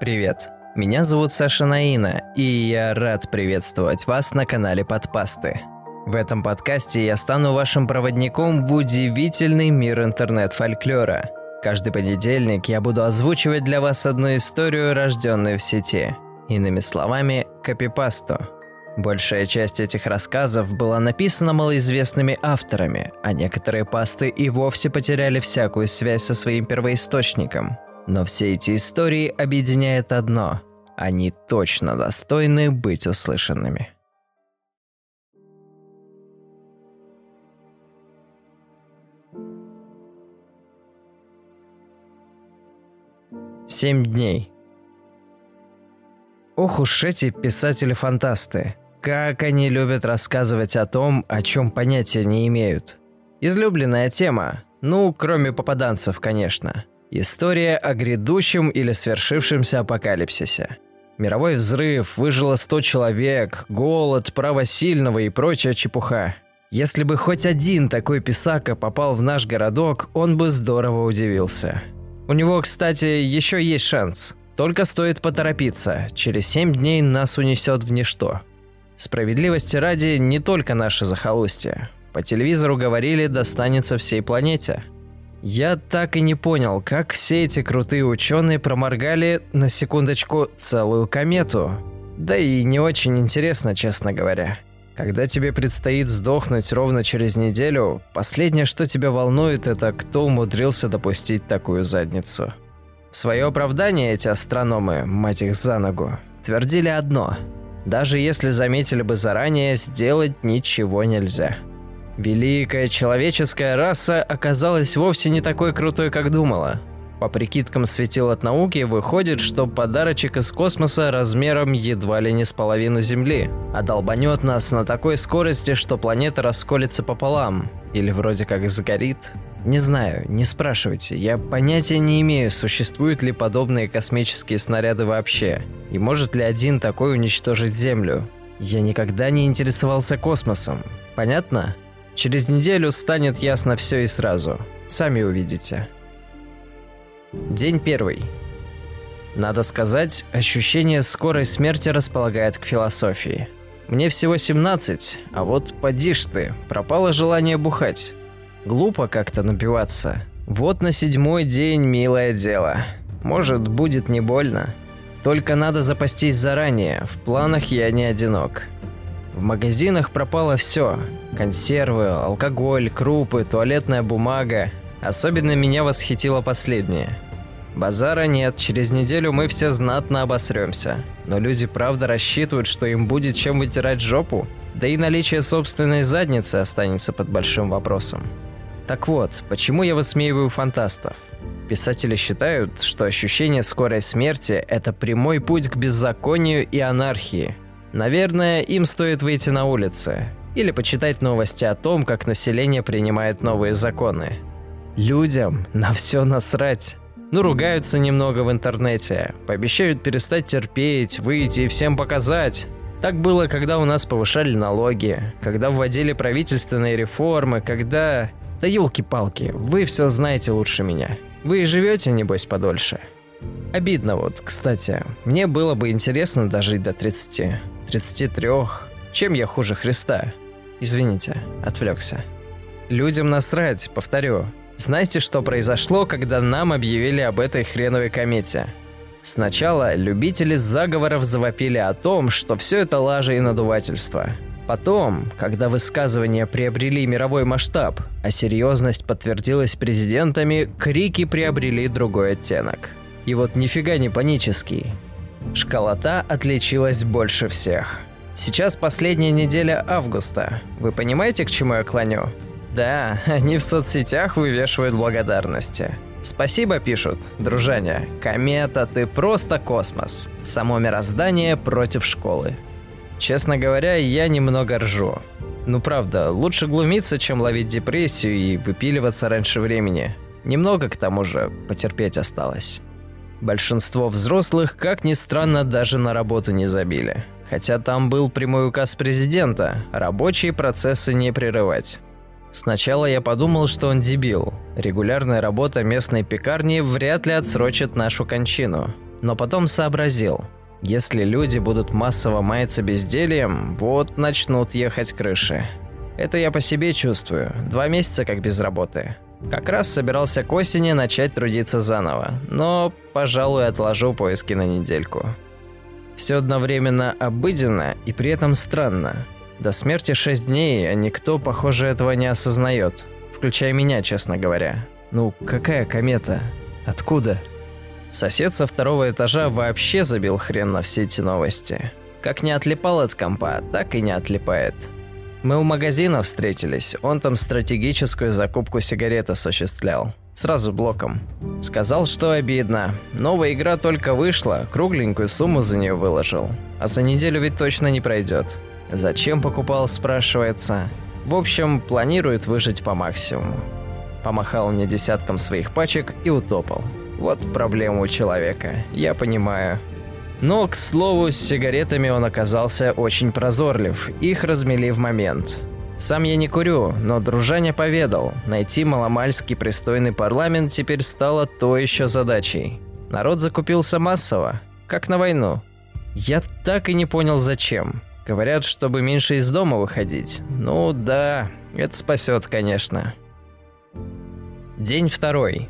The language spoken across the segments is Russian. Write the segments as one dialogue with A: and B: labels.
A: Привет, меня зовут Саша Наина, и я рад приветствовать вас на канале Подпасты. В этом подкасте я стану вашим проводником в удивительный мир интернет-фольклора. Каждый понедельник я буду озвучивать для вас одну историю, рожденную в сети. Иными словами, копипасту. Большая часть этих рассказов была написана малоизвестными авторами, а некоторые пасты и вовсе потеряли всякую связь со своим первоисточником. Но все эти истории объединяет одно – они точно достойны быть услышанными. Семь дней. Ох уж эти писатели-фантасты. Как они любят рассказывать о том, о чем понятия не имеют. Излюбленная тема. Ну, кроме попаданцев, конечно. История о грядущем или свершившемся апокалипсисе. Мировой взрыв, выжило 100 человек, голод, право сильного и прочая чепуха. Если бы хоть один такой писака попал в наш городок, он бы здорово удивился. У него, кстати, еще есть шанс. Только стоит поторопиться, через 7 дней нас унесет в ничто. Справедливости ради, не только наше захолустье. По телевизору говорили, достанется всей планете. Я так и не понял, как все эти крутые ученые проморгали, на секундочку, целую комету. Да и не очень интересно, честно говоря. Когда тебе предстоит сдохнуть ровно через неделю, последнее, что тебя волнует, это кто умудрился допустить такую задницу. В свое оправдание эти астрономы, мать их за ногу, твердили одно – даже если заметили бы заранее, сделать ничего нельзя. Великая человеческая раса оказалась вовсе не такой крутой, как думала. По прикидкам светил от науки, выходит, что подарочек из космоса размером едва ли не с половину Земли, а долбанет нас на такой скорости, что планета расколется пополам, или вроде как сгорит. Не знаю, не спрашивайте, я понятия не имею, существуют ли подобные космические снаряды вообще, и может ли один такой уничтожить Землю. Я никогда не интересовался космосом, понятно? Через неделю станет ясно все и сразу, сами увидите. День первый. Надо сказать, ощущение скорой смерти располагает к философии. Мне всего 17, а вот поди ж ты, пропало желание бухать. Глупо как-то напиваться. Вот на седьмой день милое дело. Может, будет не больно. Только надо запастись заранее, в планах я не одинок. В магазинах пропало все. Консервы, алкоголь, крупы, туалетная бумага. Особенно меня восхитило последнее. Базара нет, через неделю мы все знатно обосремся. Но люди правда рассчитывают, что им будет чем вытирать жопу? Да и наличие собственной задницы останется под большим вопросом. Так вот, почему я высмеиваю фантастов? Писатели считают, что ощущение скорой смерти – это прямой путь к беззаконию и анархии. Наверное, им стоит выйти на улицы или почитать новости о том, как население принимает новые законы. Людям на все насрать. Ну, ругаются немного в интернете, пообещают перестать терпеть, выйти и всем показать. Так было, когда у нас повышали налоги, когда вводили правительственные реформы, когда... Да елки-палки, вы все знаете лучше меня. Вы и живете, небось, подольше. Обидно вот, кстати. Мне было бы интересно дожить до 30, 33. Чем я хуже Христа? Извините, отвлекся. Людям насрать, повторю. Знаете, что произошло, когда нам объявили об этой хреновой комете? Сначала любители заговоров завопили о том, что все это лажа и надувательство. Потом, когда высказывания приобрели мировой масштаб, а серьезность подтвердилась президентами, крики приобрели другой оттенок. И вот нифига не панический. Школота отличилась больше всех. Сейчас последняя неделя августа. Вы понимаете, к чему я клоню? Да, они в соцсетях вывешивают благодарности. Спасибо пишут, дружаня. Комета, ты просто космос. Само мироздание против школы. Честно говоря, я немного ржу. Ну правда, лучше глумиться, чем ловить депрессию и выпиливаться раньше времени. Немного, к тому же, потерпеть осталось. Большинство взрослых, как ни странно, даже на работу не забили. Хотя там был прямой указ президента – рабочие процессы не прерывать. Сначала я подумал, что он дебил. Регулярная работа местной пекарни вряд ли отсрочит нашу кончину. Но потом сообразил, если люди будут массово маяться бездельем, вот начнут ехать крыши. Это я по себе чувствую. Два месяца как без работы. Как раз собирался к осени начать трудиться заново, но, пожалуй, отложу поиски на недельку. Все одновременно обыденно и при этом странно. До смерти шесть дней, а никто, похоже, этого не осознает. Включая меня, честно говоря. Ну, какая комета? Откуда? Сосед со второго этажа вообще забил хрен на все эти новости. Как не отлипал от компа, так и не отлипает. Мы у магазина встретились, он там стратегическую закупку сигарет осуществлял. Сразу блоком. Сказал, что обидно. Новая игра только вышла, кругленькую сумму за нее выложил. А за неделю ведь точно не пройдет. Зачем покупал, спрашивается. В общем, планирует выжить по максимуму. Помахал мне десятком своих пачек и утопал. Вот проблема у человека, я понимаю. Но, к слову, с сигаретами он оказался очень прозорлив. Их размели в момент. Сам я не курю, но дружаня поведал, найти маломальский пристойный парламент теперь стало то еще задачей. Народ закупился массово, как на войну. Я так и не понял, зачем. Говорят, чтобы меньше из дома выходить. Ну да, это спасет, конечно. День второй.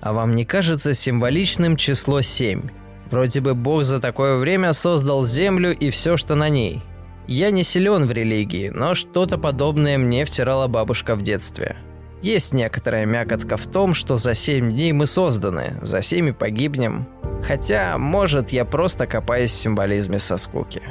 A: А вам не кажется символичным число 7? Вроде бы Бог за такое время создал Землю и все, что на ней. Я не силен в религии, но что-то подобное мне втирала бабушка в детстве. Есть некоторая мякотка в том, что за семь дней мы созданы, за семь и погибнем. Хотя, может, я просто копаюсь в символизме со скуки.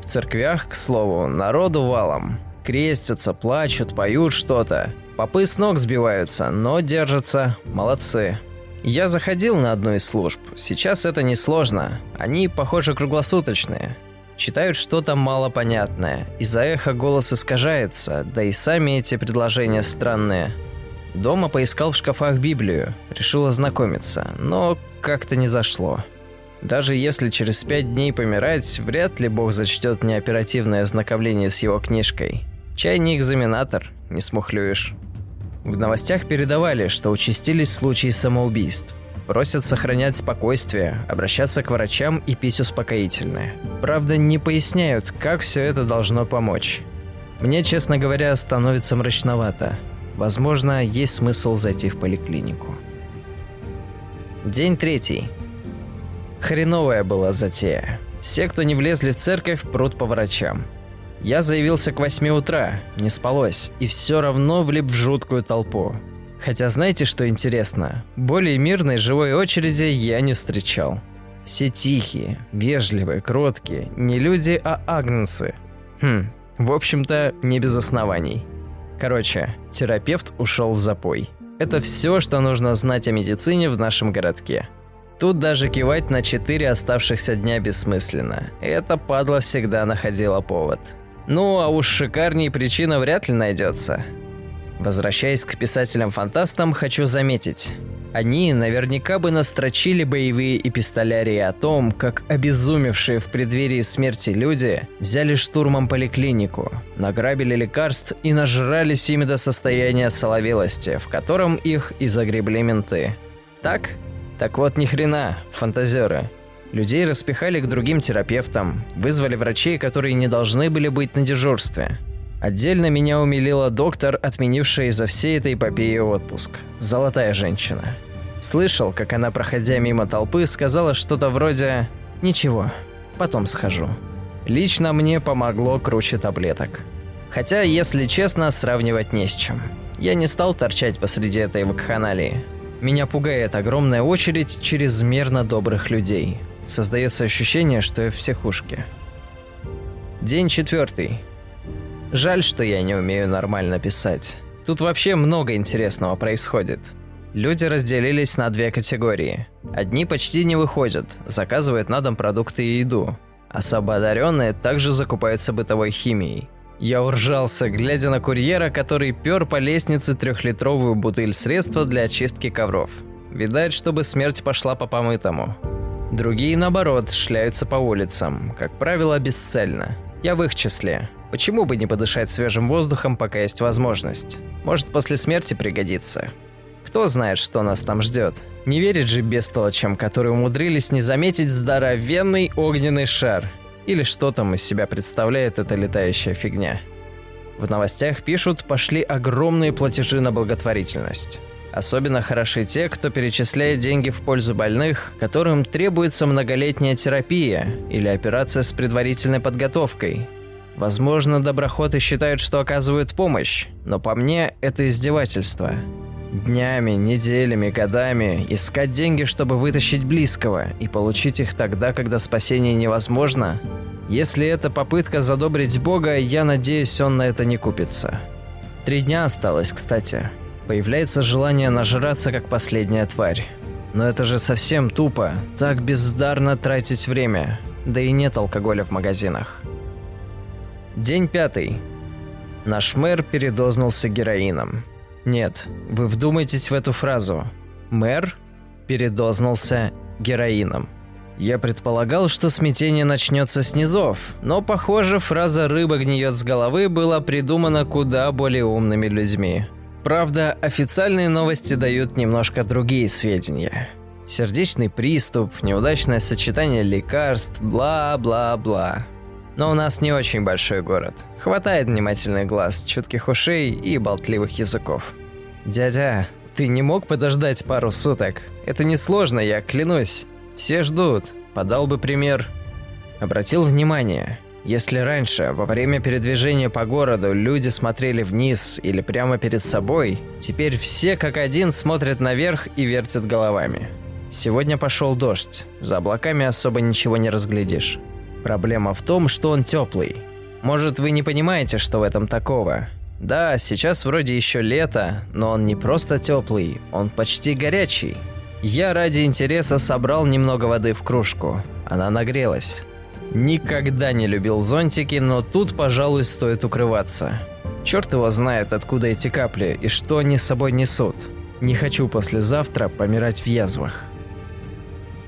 A: В церквях, к слову, народу валом. Крестятся, плачут, поют что-то. Попы с ног сбиваются, но держатся. Молодцы. Я заходил на одну из служб. Сейчас это несложно. Они, похоже, круглосуточные. Читают что-то малопонятное. Из-за эха голос искажается, да и сами эти предложения странные. Дома поискал в шкафах Библию, решил ознакомиться, но как-то не зашло. Даже если через пять дней помирать, вряд ли Бог зачтет мне оперативное ознакомление с его книжкой. Чай не экзаменатор, не смухлюешь. В новостях передавали, что участились случаи самоубийств. Просят сохранять спокойствие, обращаться к врачам и пить успокоительное. Правда, не поясняют, как все это должно помочь. Мне, честно говоря, становится мрачновато. Возможно, есть смысл зайти в поликлинику. День третий. Хреновая была затея. Все, кто не влезли в церковь, прут по врачам. Я заявился к 8 утра, не спалось, и все равно влип в жуткую толпу. Хотя знаете, что интересно? Более мирной живой очереди я не встречал. Все тихие, вежливые, кроткие, не люди, а агнцы. Хм, в общем-то, не без оснований. Короче, терапевт ушел в запой. Это все, что нужно знать о медицине в нашем городке. Тут даже кивать на четыре оставшихся дня бессмысленно. Это падла всегда находила повод. Ну, а уж шикарней причина вряд ли найдется. Возвращаясь к писателям-фантастам, хочу заметить. Они наверняка бы настрочили боевые эпистолярии о том, как обезумевшие в преддверии смерти люди взяли штурмом поликлинику, награбили лекарств и нажрались ими до состояния соловелости, в котором их и загребли менты. Так? Так вот ни хрена, фантазеры. Людей распихали к другим терапевтам, вызвали врачей, которые не должны были быть на дежурстве. Отдельно меня умилила доктор, отменившая из-за всей этой эпопеи отпуск. Золотая женщина. Слышал, как она, проходя мимо толпы, сказала что-то вроде «Ничего, потом схожу». Лично мне помогло круче таблеток. Хотя, если честно, сравнивать не с чем. Я не стал торчать посреди этой вакханалии. Меня пугает огромная очередь чрезмерно добрых людей – Создается ощущение, что я в психушке. День четвертый. Жаль, что я не умею нормально писать. Тут вообще много интересного происходит. Люди разделились на две категории. Одни почти не выходят, заказывают на дом продукты и еду. Особо одаренные также закупаются бытовой химией. Я уржался, глядя на курьера, который пер по лестнице трехлитровую бутыль средства для очистки ковров. Видать, чтобы смерть пошла по помытому. Другие, наоборот, шляются по улицам, как правило, бесцельно. Я в их числе. Почему бы не подышать свежим воздухом, пока есть возможность? Может, после смерти пригодится. Кто знает, что нас там ждет? Не верит же бестолочам, которые умудрились не заметить здоровенный огненный шар. Или что там из себя представляет эта летающая фигня. В новостях пишут, пошли огромные платежи на благотворительность. Особенно хороши те, кто перечисляет деньги в пользу больных, которым требуется многолетняя терапия или операция с предварительной подготовкой. Возможно, доброходы считают, что оказывают помощь, но по мне это издевательство. Днями, неделями, годами искать деньги, чтобы вытащить близкого, и получить их тогда, когда спасение невозможно. Если это попытка задобрить Бога, я надеюсь, он на это не купится. Три дня осталось, кстати. Появляется желание нажраться, как последняя тварь. Но это же совсем тупо, так бездарно тратить время. Да и нет алкоголя в магазинах. День пятый. Наш мэр передознулся героином. Нет, вы вдумайтесь в эту фразу. Мэр передознулся героином. Я предполагал, что смятение начнется с низов, но, похоже, фраза «рыба гниет с головы» была придумана куда более умными людьми. Правда, официальные новости дают немножко другие сведения. Сердечный приступ, неудачное сочетание лекарств, бла-бла-бла. Но у нас не очень большой город. Хватает внимательных глаз, чутких ушей и болтливых языков. «Дядя, ты не мог подождать пару суток? Это несложно, я клянусь. Все ждут. Подал бы пример». Обратил внимание, если раньше, во время передвижения по городу, люди смотрели вниз или прямо перед собой, теперь все как один смотрят наверх и вертят головами. Сегодня пошел дождь, за облаками особо ничего не разглядишь. Проблема в том, что он теплый. Может, вы не понимаете, что в этом такого? Да, сейчас вроде еще лето, но он не просто теплый, он почти горячий. Я ради интереса собрал немного воды в кружку. Она нагрелась. Никогда не любил зонтики, но тут, пожалуй, стоит укрываться. Черт его знает, откуда эти капли и что они с собой несут. Не хочу послезавтра помирать в язвах.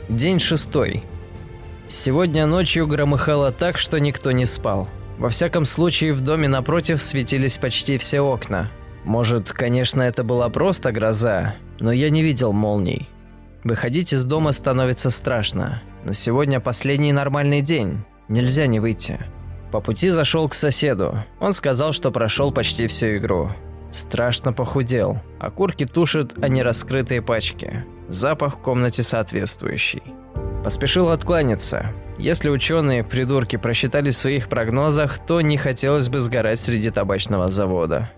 A: День шестой. Сегодня ночью громыхало так, что никто не спал. Во всяком случае, в доме напротив светились почти все окна. Может, конечно, это была просто гроза, но я не видел молний. Выходить из дома становится страшно. Но сегодня последний нормальный день. Нельзя не выйти. По пути зашел к соседу. Он сказал, что прошел почти всю игру. Страшно похудел. Окурки тушат, а не раскрытые пачки. Запах в комнате соответствующий. Поспешил откланяться. Если ученые, придурки, просчитали в своих прогнозах, то не хотелось бы сгорать среди табачного завода.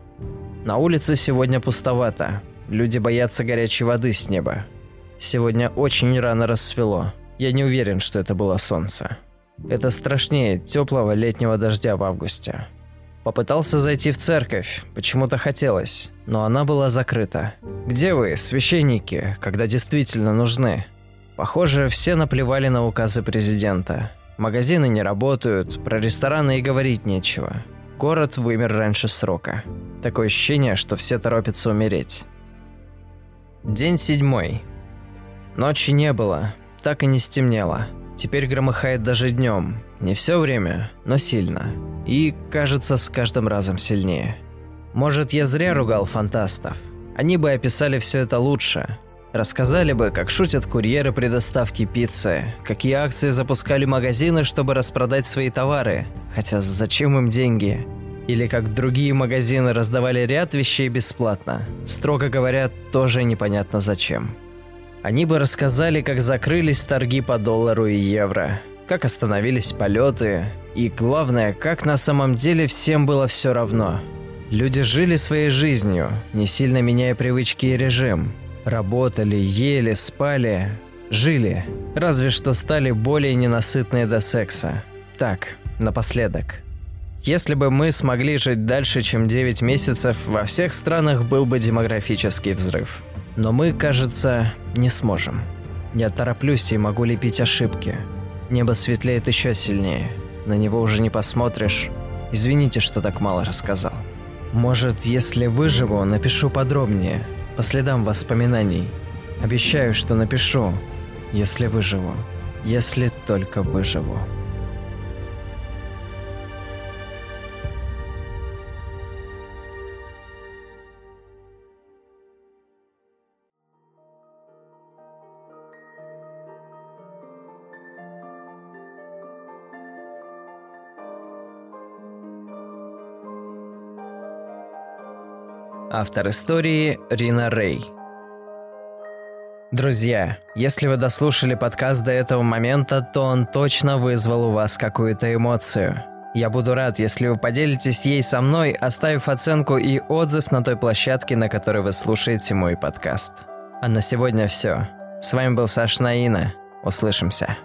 A: На улице сегодня пустовато. Люди боятся горячей воды с неба. Сегодня очень рано рассвело. Я не уверен, что это было солнце. Это страшнее теплого летнего дождя в августе. Попытался зайти в церковь, почему-то хотелось, но она была закрыта. Где вы, священники, когда действительно нужны? Похоже, все наплевали на указы президента. Магазины не работают, про рестораны и говорить нечего. Город вымер раньше срока. Такое ощущение, что все торопятся умереть. День седьмой. Ночи не было, так и не стемнело. Теперь громыхает даже днем. Не все время, но сильно. И, кажется, с каждым разом сильнее. Может, я зря ругал фантастов. Они бы описали все это лучше, Рассказали бы, как шутят курьеры при доставке пиццы, какие акции запускали магазины, чтобы распродать свои товары, хотя зачем им деньги? Или как другие магазины раздавали ряд вещей бесплатно, строго говоря, тоже непонятно зачем. Они бы рассказали, как закрылись торги по доллару и евро, как остановились полеты, и главное, как на самом деле всем было все равно. Люди жили своей жизнью, не сильно меняя привычки и режим – Работали, ели, спали, жили. Разве что стали более ненасытные до секса. Так, напоследок. Если бы мы смогли жить дальше, чем 9 месяцев, во всех странах был бы демографический взрыв. Но мы, кажется, не сможем. Я тороплюсь и могу лепить ошибки. Небо светлеет еще сильнее. На него уже не посмотришь. Извините, что так мало рассказал. Может, если выживу, напишу подробнее – по следам воспоминаний. Обещаю, что напишу, если выживу. Если только выживу. Автор истории Рина Рэй. Друзья, если вы дослушали подкаст до этого момента, то он точно вызвал у вас какую-то эмоцию. Я буду рад, если вы поделитесь ей со мной, оставив оценку и отзыв на той площадке, на которой вы слушаете мой подкаст. А на сегодня все. С вами был Саш Наина. Услышимся.